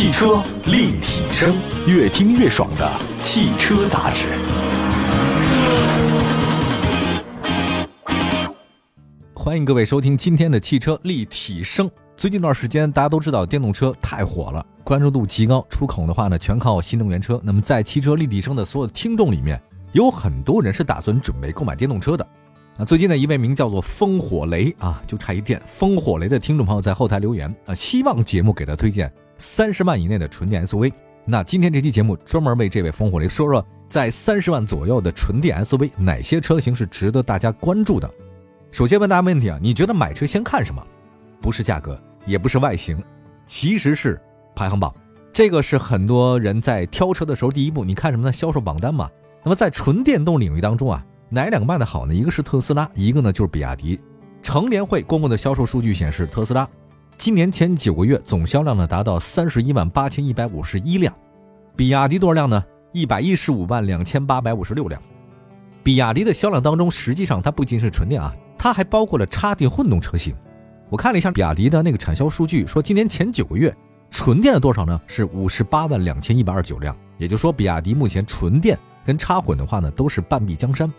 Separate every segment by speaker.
Speaker 1: 汽车立体声，越听越爽的汽车杂志。
Speaker 2: 欢迎各位收听今天的汽车立体声。最近一段时间，大家都知道电动车太火了，关注度极高，出口的话呢，全靠新能源车。那么在汽车立体声的所有听众里面，有很多人是打算准备购买电动车的。那最近呢，一位名叫做风火雷啊，就差一电风火雷的听众朋友在后台留言啊，希望节目给他推荐三十万以内的纯电 SUV。那今天这期节目专门为这位风火雷说说，在三十万左右的纯电 SUV 哪些车型是值得大家关注的。首先问大家问题啊，你觉得买车先看什么？不是价格，也不是外形，其实是排行榜。这个是很多人在挑车的时候第一步，你看什么呢？销售榜单嘛。那么在纯电动领域当中啊。哪两个卖的好呢？一个是特斯拉，一个呢就是比亚迪。成联会公布的销售数据显示，特斯拉今年前九个月总销量呢达到三十一万八千一百五十一辆，比亚迪多少辆呢？一百一十五万两千八百五十六辆。比亚迪的销量当中，实际上它不仅是纯电啊，它还包括了插电混动车型。我看了一下比亚迪的那个产销数据，说今年前九个月纯电的多少呢？是五十八万两千一百二十九辆。也就是说，比亚迪目前纯电跟插混的话呢，都是半壁江山。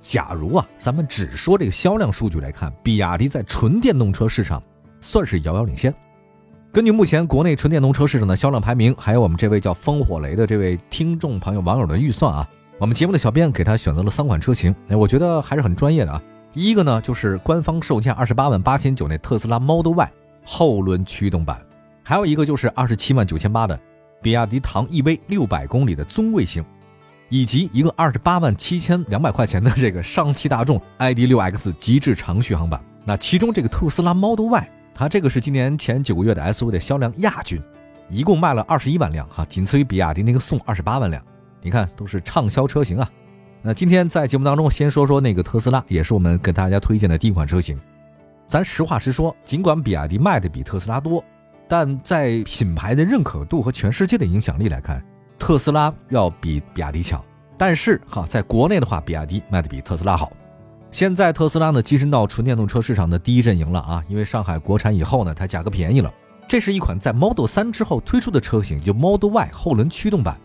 Speaker 2: 假如啊，咱们只说这个销量数据来看，比亚迪在纯电动车市场算是遥遥领先。根据目前国内纯电动车市场的销量排名，还有我们这位叫风火雷的这位听众朋友网友的预算啊，我们节目的小编给他选择了三款车型，哎，我觉得还是很专业的啊。一个呢就是官方售价二十八万八千九那特斯拉 Model Y 后轮驱动版，还有一个就是二十七万九千八的比亚迪唐 EV 六百公里的尊贵型。以及一个二十八万七千两百块钱的这个上汽大众 ID.6X 极致长续航版，那其中这个特斯拉 Model Y，它这个是今年前九个月的 SUV 的销量亚军，一共卖了二十一万辆哈，仅次于比亚迪那个宋二十八万辆，你看都是畅销车型啊。那今天在节目当中先说说那个特斯拉，也是我们跟大家推荐的第一款车型。咱实话实说，尽管比亚迪卖的比特斯拉多，但在品牌的认可度和全世界的影响力来看。特斯拉要比比亚迪强，但是哈，在国内的话，比亚迪卖的比特斯拉好。现在特斯拉呢跻身到纯电动车市场的第一阵营了啊，因为上海国产以后呢，它价格便宜了。这是一款在 Model 3之后推出的车型，就 Model Y 后轮驱动版。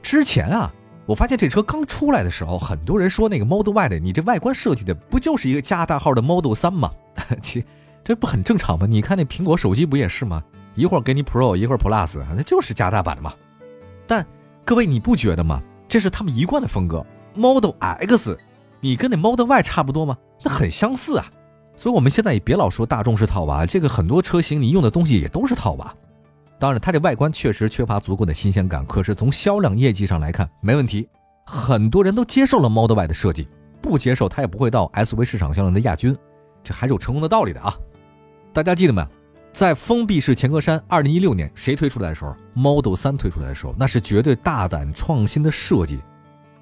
Speaker 2: 之前啊，我发现这车刚出来的时候，很多人说那个 Model Y 的，你这外观设计的不就是一个加大号的 Model 3吗？其这不很正常吗？你看那苹果手机不也是吗？一会儿给你 Pro，一会儿 Plus，那就是加大版的嘛。但各位，你不觉得吗？这是他们一贯的风格。Model X，你跟那 Model Y 差不多吗？那很相似啊。所以，我们现在也别老说大众是套娃，这个很多车型你用的东西也都是套娃。当然，它这外观确实缺乏足够的新鲜感，可是从销量业绩上来看，没问题。很多人都接受了 Model Y 的设计，不接受它也不会到 SUV 市场销量的亚军，这还是有成功的道理的啊。大家记得没？在封闭式前格栅，二零一六年谁推出来的时候，Model 3推出来的时候，那是绝对大胆创新的设计，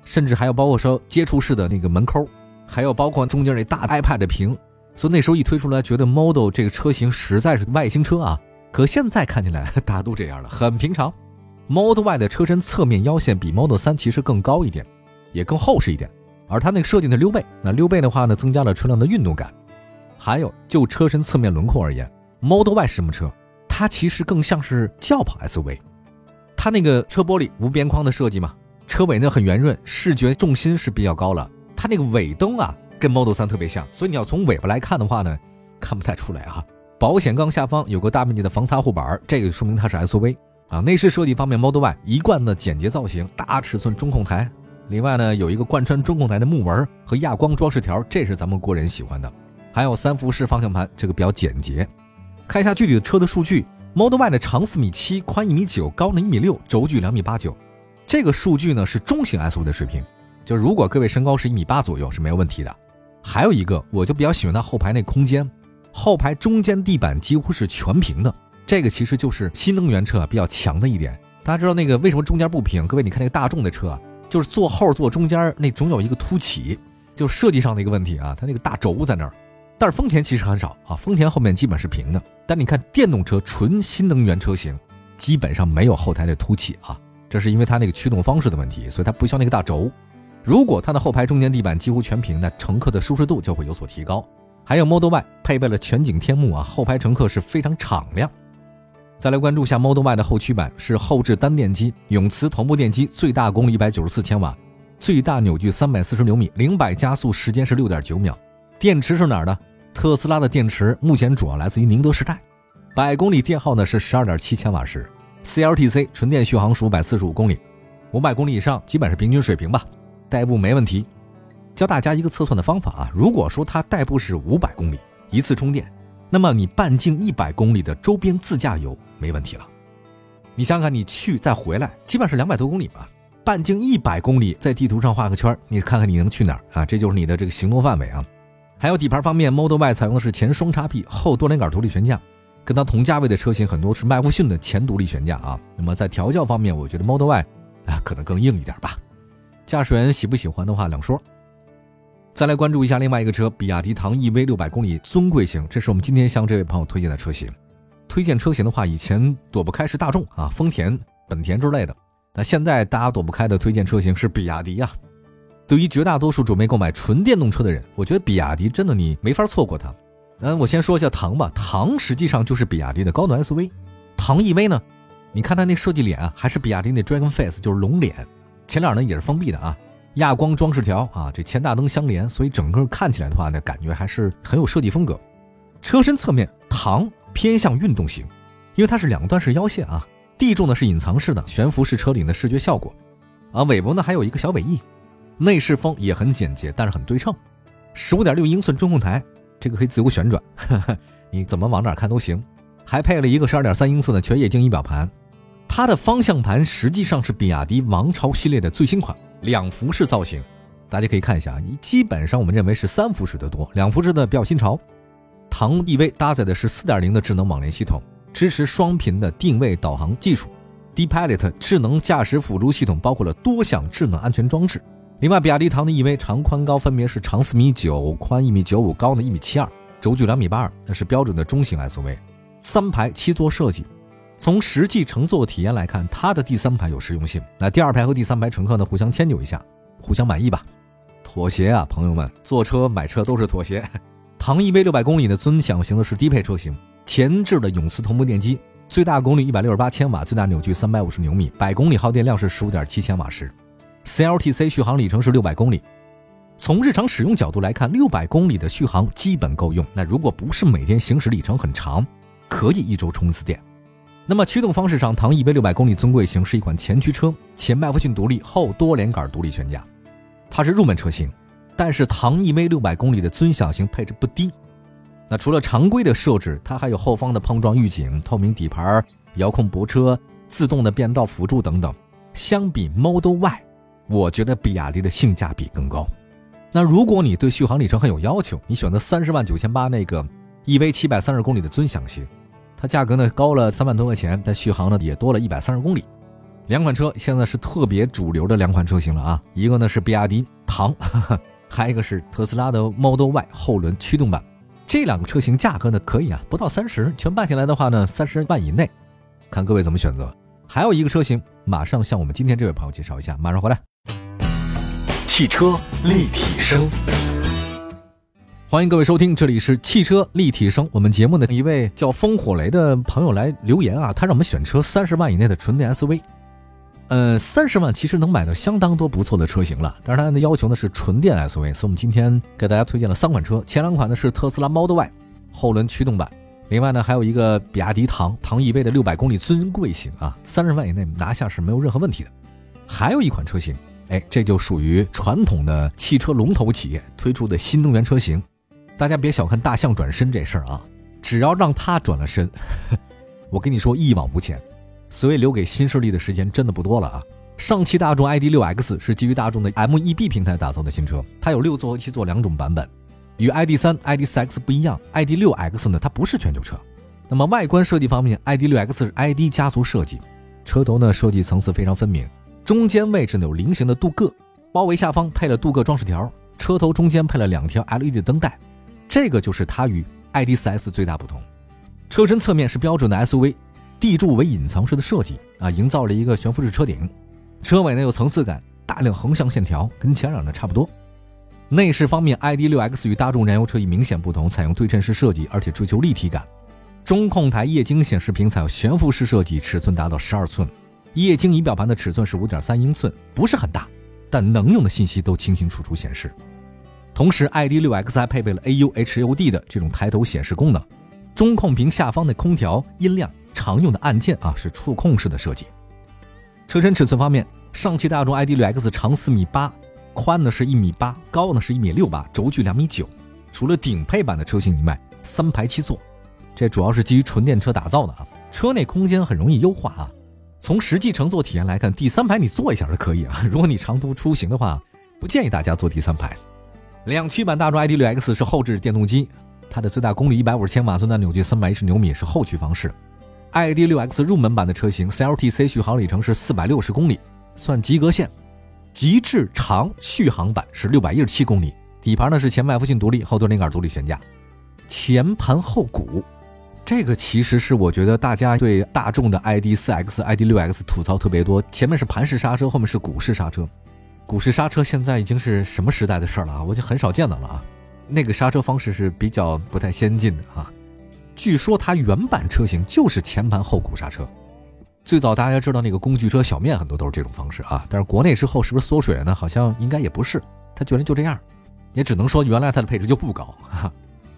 Speaker 2: 甚至还有包括说接触式的那个门扣，还有包括中间那大 iPad 屏，所以那时候一推出来，觉得 Model 这个车型实在是外星车啊。可现在看起来，大家都这样了，很平常。Model Y 的车身侧面腰线比 Model 3其实更高一点，也更厚实一点，而它那个设计的溜背，那溜背的话呢，增加了车辆的运动感。还有就车身侧面轮廓而言。Model Y 是什么车？它其实更像是轿跑 SUV，它那个车玻璃无边框的设计嘛，车尾呢很圆润，视觉重心是比较高了。它那个尾灯啊，跟 Model 3特别像，所以你要从尾巴来看的话呢，看不太出来啊。保险杠下方有个大面积的防擦护板，这个说明它是 SUV 啊。内饰设计方面，Model Y 一贯的简洁造型，大尺寸中控台，另外呢有一个贯穿中控台的木纹和亚光装饰条，这是咱们国人喜欢的。还有三辐式方向盘，这个比较简洁。看一下具体的车的数据，Model Y 的长四米七，宽一米九，高呢一米六，轴距两米八九。这个数据呢是中型 SUV 的水平，就如果各位身高是一米八左右是没有问题的。还有一个，我就比较喜欢它后排那空间，后排中间地板几乎是全平的，这个其实就是新能源车比较强的一点。大家知道那个为什么中间不平？各位你看那个大众的车啊，就是坐后座中间那总有一个凸起，就是设计上的一个问题啊，它那个大轴在那儿。但是丰田其实很少啊，丰田后面基本是平的。但你看电动车纯新能源车型，基本上没有后台的凸起啊，这是因为它那个驱动方式的问题，所以它不需要那个大轴。如果它的后排中间地板几乎全平，那乘客的舒适度就会有所提高。还有 Model Y 配备了全景天幕啊，后排乘客是非常敞亮。再来关注一下 Model Y 的后驱版，是后置单电机，永磁同步电机，最大功率一百九十四千瓦，最大扭矩三百四十牛米，零百加速时间是六点九秒。电池是哪儿的？特斯拉的电池目前主要来自于宁德时代，百公里电耗呢是十二点七千瓦时，CLTC 纯电续航是五百四十五公里，五百公里以上基本是平均水平吧，代步没问题。教大家一个测算的方法啊，如果说它代步是五百公里一次充电。那么你半径一百公里的周边自驾游没问题了。你想想，你去再回来，基本是两百多公里吧。半径一百公里，在地图上画个圈，你看看你能去哪儿啊？这就是你的这个行动范围啊。还有底盘方面，Model Y 采用的是前双叉臂后多连杆独立悬架，跟它同价位的车型很多是麦弗逊的前独立悬架啊。那么在调教方面，我觉得 Model Y 啊可能更硬一点吧。驾驶员喜不喜欢的话两说。再来关注一下另外一个车，比亚迪唐 EV 六百公里尊贵型，这是我们今天向这位朋友推荐的车型。推荐车型的话，以前躲不开是大众啊、丰田、本田之类的，那现在大家躲不开的推荐车型是比亚迪呀。对于绝大多数准备购买纯电动车的人，我觉得比亚迪真的你没法错过它。嗯，我先说一下唐吧，唐实际上就是比亚迪的高端 SUV。唐 EV 呢，你看它那设计脸啊，还是比亚迪那 Dragon Face，就是龙脸，前脸呢也是封闭的啊。亚光装饰条啊，这前大灯相连，所以整个看起来的话呢，感觉还是很有设计风格。车身侧面，唐偏向运动型，因为它是两段式腰线啊。地柱呢是隐藏式的，悬浮式车顶的视觉效果。啊，尾部呢还有一个小尾翼。内饰风也很简洁，但是很对称。十五点六英寸中控台，这个可以自由旋转，你怎么往哪看都行。还配了一个十二点三英寸的全液晶仪表盘。它的方向盘实际上是比亚迪王朝系列的最新款。两辐式造型，大家可以看一下，你基本上我们认为是三辐式的多，两辐式的比较新潮。唐 EV 搭载的是四点零的智能网联系统，支持双频的定位导航技术。D-Pilot 智能驾驶辅助系统包括了多项智能安全装置。另外，比亚迪唐的 EV 长宽高分别是长四米九，宽一米九五，高呢一米七二，轴距两米八二，那是标准的中型 SUV。三排七座设计。从实际乘坐体验来看，它的第三排有实用性。那第二排和第三排乘客呢，互相迁就一下，互相满意吧。妥协啊，朋友们，坐车买车都是妥协。唐 EV 六百公里的尊享型的是低配车型，前置的永磁同步电机，最大功率一百六十八千瓦，最大扭矩三百五十牛米，百公里耗电量是十五点七千瓦时，CLTC 续航里程是六百公里。从日常使用角度来看，六百公里的续航基本够用。那如果不是每天行驶里程很长，可以一周充一次电。那么驱动方式上，唐 EV 六百公里尊贵型是一款前驱车，前麦弗逊独立，后多连杆独立悬架，它是入门车型。但是唐 EV 六百公里的尊享型配置不低。那除了常规的设置，它还有后方的碰撞预警、透明底盘、遥控泊车、自动的变道辅助等等。相比 Model Y，我觉得比亚迪的性价比更高。那如果你对续航里程很有要求，你选择三十万九千八那个 EV 七百三十公里的尊享型。它价格呢高了三万多块钱，但续航呢也多了一百三十公里。两款车现在是特别主流的两款车型了啊，一个呢是比亚迪唐，还有一个是特斯拉的 Model Y 后轮驱动版。这两个车型价格呢可以啊，不到三十，全办下来的话呢三十万以内，看各位怎么选择。还有一个车型，马上向我们今天这位朋友介绍一下，马上回来。
Speaker 1: 汽车立体声。
Speaker 2: 欢迎各位收听，这里是汽车立体声。我们节目的一位叫风火雷的朋友来留言啊，他让我们选车三十万以内的纯电 SUV。呃，三十万其实能买到相当多不错的车型了，但是他的要求呢是纯电 SUV，所以我们今天给大家推荐了三款车。前两款呢是特斯拉 Model Y 后轮驱动版，另外呢还有一个比亚迪唐唐 EV 的六百公里尊贵型啊，三十万以内拿下是没有任何问题的。还有一款车型，哎，这就属于传统的汽车龙头企业推出的新能源车型。大家别小看大象转身这事儿啊，只要让它转了身，我跟你说一往无前。所以留给新势力的时间真的不多了啊！上汽大众 ID.6X 是基于大众的 MEB 平台打造的新车，它有六座和七座两种版本。与 ID.3、ID.4X 不一样，ID.6X 呢它不是全球车。那么外观设计方面，ID.6X 是 ID 家族设计，车头呢设计层次非常分明，中间位置呢有菱形的镀铬，包围下方配了镀铬装饰条，车头中间配了两条 LED 灯带。这个就是它与 ID.4S 最大不同，车身侧面是标准的 SUV，地柱为隐藏式的设计啊，营造了一个悬浮式车顶，车尾呢有层次感，大量横向线条，跟前脸呢差不多。内饰方面，ID.6X 与大众燃油车已明显不同，采用对称式设计，而且追求立体感。中控台液晶显示屏采用悬浮式设计，尺寸达到十二寸。液晶仪表盘的尺寸是五点三英寸，不是很大，但能用的信息都清清楚楚显示。同时，ID.6X 还配备了 AUHUD 的这种抬头显示功能。中控屏下方的空调、音量、常用的按键啊是触控式的设计。车身尺寸方面，上汽大众 ID.6X 长四米八，宽呢是一米八，高呢是一米六八，轴距两米九。除了顶配版的车型以外，三排七座，这主要是基于纯电车打造的啊。车内空间很容易优化啊。从实际乘坐体验来看，第三排你坐一下是可以啊。如果你长途出行的话，不建议大家坐第三排。两驱版大众 ID.6X 是后置电动机，它的最大功率一百五十千瓦，最大扭矩三百一十牛米，是后驱方式。ID.6X 入门版的车型 CLTC 续航里程是四百六十公里，算及格线。极致长续航版是六百一十七公里。底盘呢是前麦弗逊独立，后多连杆独立悬架，前盘后鼓。这个其实是我觉得大家对大众的 ID.4X、ID.6X 吐槽特别多，前面是盘式刹车，后面是鼓式刹车。鼓式刹车现在已经是什么时代的事儿了啊？我就很少见到了啊。那个刹车方式是比较不太先进的啊。据说它原版车型就是前盘后鼓刹车。最早大家知道那个工具车小面很多都是这种方式啊，但是国内之后是不是缩水了呢？好像应该也不是，它居然就这样，也只能说原来它的配置就不高哈。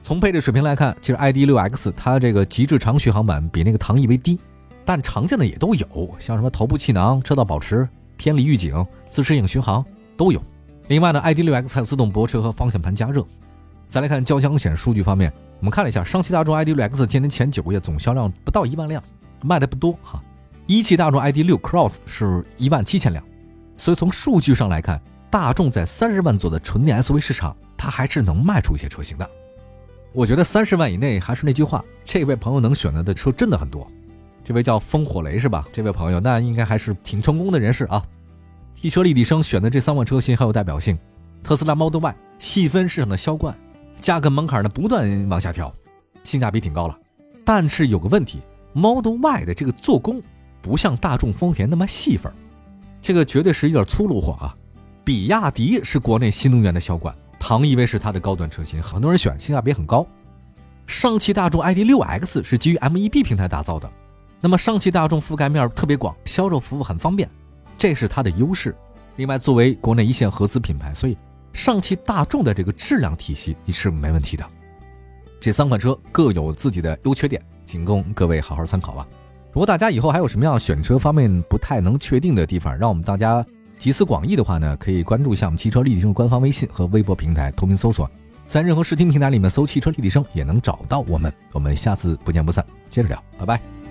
Speaker 2: 从配置水平来看，其实 ID.6X 它这个极致长续航版比那个唐 EV 低，但常见的也都有，像什么头部气囊、车道保持、偏离预警、自适应巡航都有。另外呢，ID.6X 还有自动泊车和方向盘加热。再来看交强险数据方面，我们看了一下，上汽大众 ID.6X 今年前九个月总销量不到一万辆，卖的不多哈。一汽大众 ID.6 Cross 是一万七千辆，所以从数据上来看，大众在三十万左右的纯电 SUV 市场，它还是能卖出一些车型的。我觉得三十万以内还是那句话，这位朋友能选择的车真的很多。这位叫风火雷是吧？这位朋友那应该还是挺成功的人士啊。汽车立体声选的这三款车型很有代表性。特斯拉 Model Y 细分市场的销冠，价格门槛呢不断往下调，性价比挺高了。但是有个问题，Model Y 的这个做工不像大众丰田那么细分，这个绝对是有点粗鲁货啊。比亚迪是国内新能源的销冠。唐 EV 是它的高端车型，很多人选，性价比很高。上汽大众 ID.6X 是基于 MEB 平台打造的，那么上汽大众覆盖面特别广，销售服务很方便，这是它的优势。另外，作为国内一线合资品牌，所以上汽大众的这个质量体系你是没问题的。这三款车各有自己的优缺点，仅供各位好好参考吧。如果大家以后还有什么样选车方面不太能确定的地方，让我们大家。集思广益的话呢，可以关注一下我们汽车立体声官方微信和微博平台，同名搜索，在任何视听平台里面搜“汽车立体声”也能找到我们。我们下次不见不散，接着聊，拜拜。